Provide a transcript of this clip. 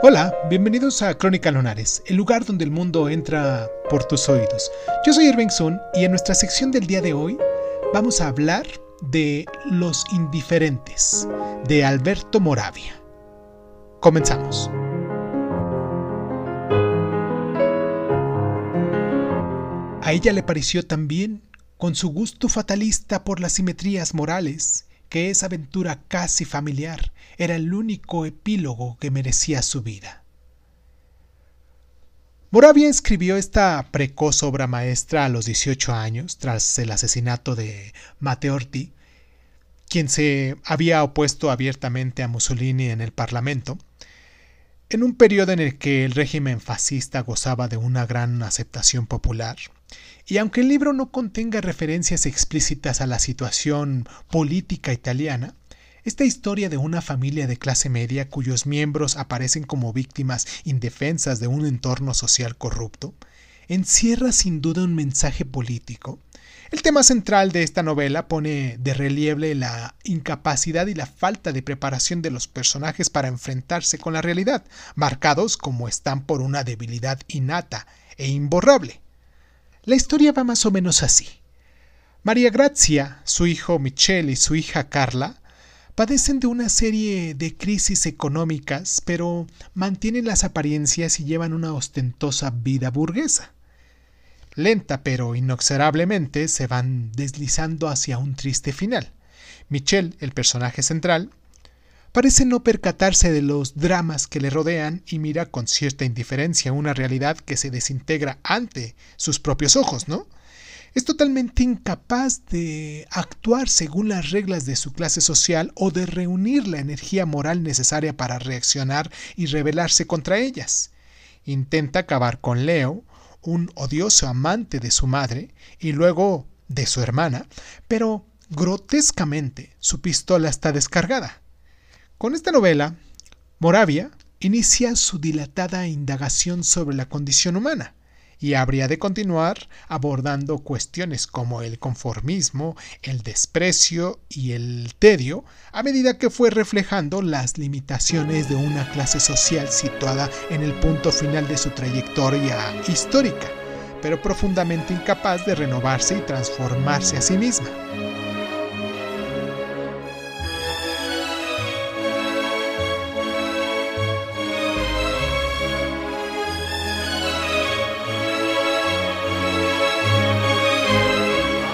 Hola, bienvenidos a Crónica Lunares, el lugar donde el mundo entra por tus oídos. Yo soy Irving Sun y en nuestra sección del día de hoy vamos a hablar de Los Indiferentes, de Alberto Moravia. Comenzamos. A ella le pareció también, con su gusto fatalista por las simetrías morales, que esa aventura casi familiar era el único epílogo que merecía su vida. Moravia escribió esta precoz obra maestra a los 18 años, tras el asesinato de Matteotti, quien se había opuesto abiertamente a Mussolini en el Parlamento, en un periodo en el que el régimen fascista gozaba de una gran aceptación popular y aunque el libro no contenga referencias explícitas a la situación política italiana, esta historia de una familia de clase media cuyos miembros aparecen como víctimas indefensas de un entorno social corrupto, encierra sin duda un mensaje político. El tema central de esta novela pone de relieve la incapacidad y la falta de preparación de los personajes para enfrentarse con la realidad, marcados como están por una debilidad innata e imborrable. La historia va más o menos así. María Grazia, su hijo Michelle y su hija Carla padecen de una serie de crisis económicas, pero mantienen las apariencias y llevan una ostentosa vida burguesa. Lenta pero inexorablemente se van deslizando hacia un triste final. Michelle, el personaje central, parece no percatarse de los dramas que le rodean y mira con cierta indiferencia una realidad que se desintegra ante sus propios ojos, ¿no? Es totalmente incapaz de actuar según las reglas de su clase social o de reunir la energía moral necesaria para reaccionar y rebelarse contra ellas. Intenta acabar con Leo, un odioso amante de su madre y luego de su hermana, pero grotescamente su pistola está descargada. Con esta novela, Moravia inicia su dilatada indagación sobre la condición humana y habría de continuar abordando cuestiones como el conformismo, el desprecio y el tedio a medida que fue reflejando las limitaciones de una clase social situada en el punto final de su trayectoria histórica, pero profundamente incapaz de renovarse y transformarse a sí misma.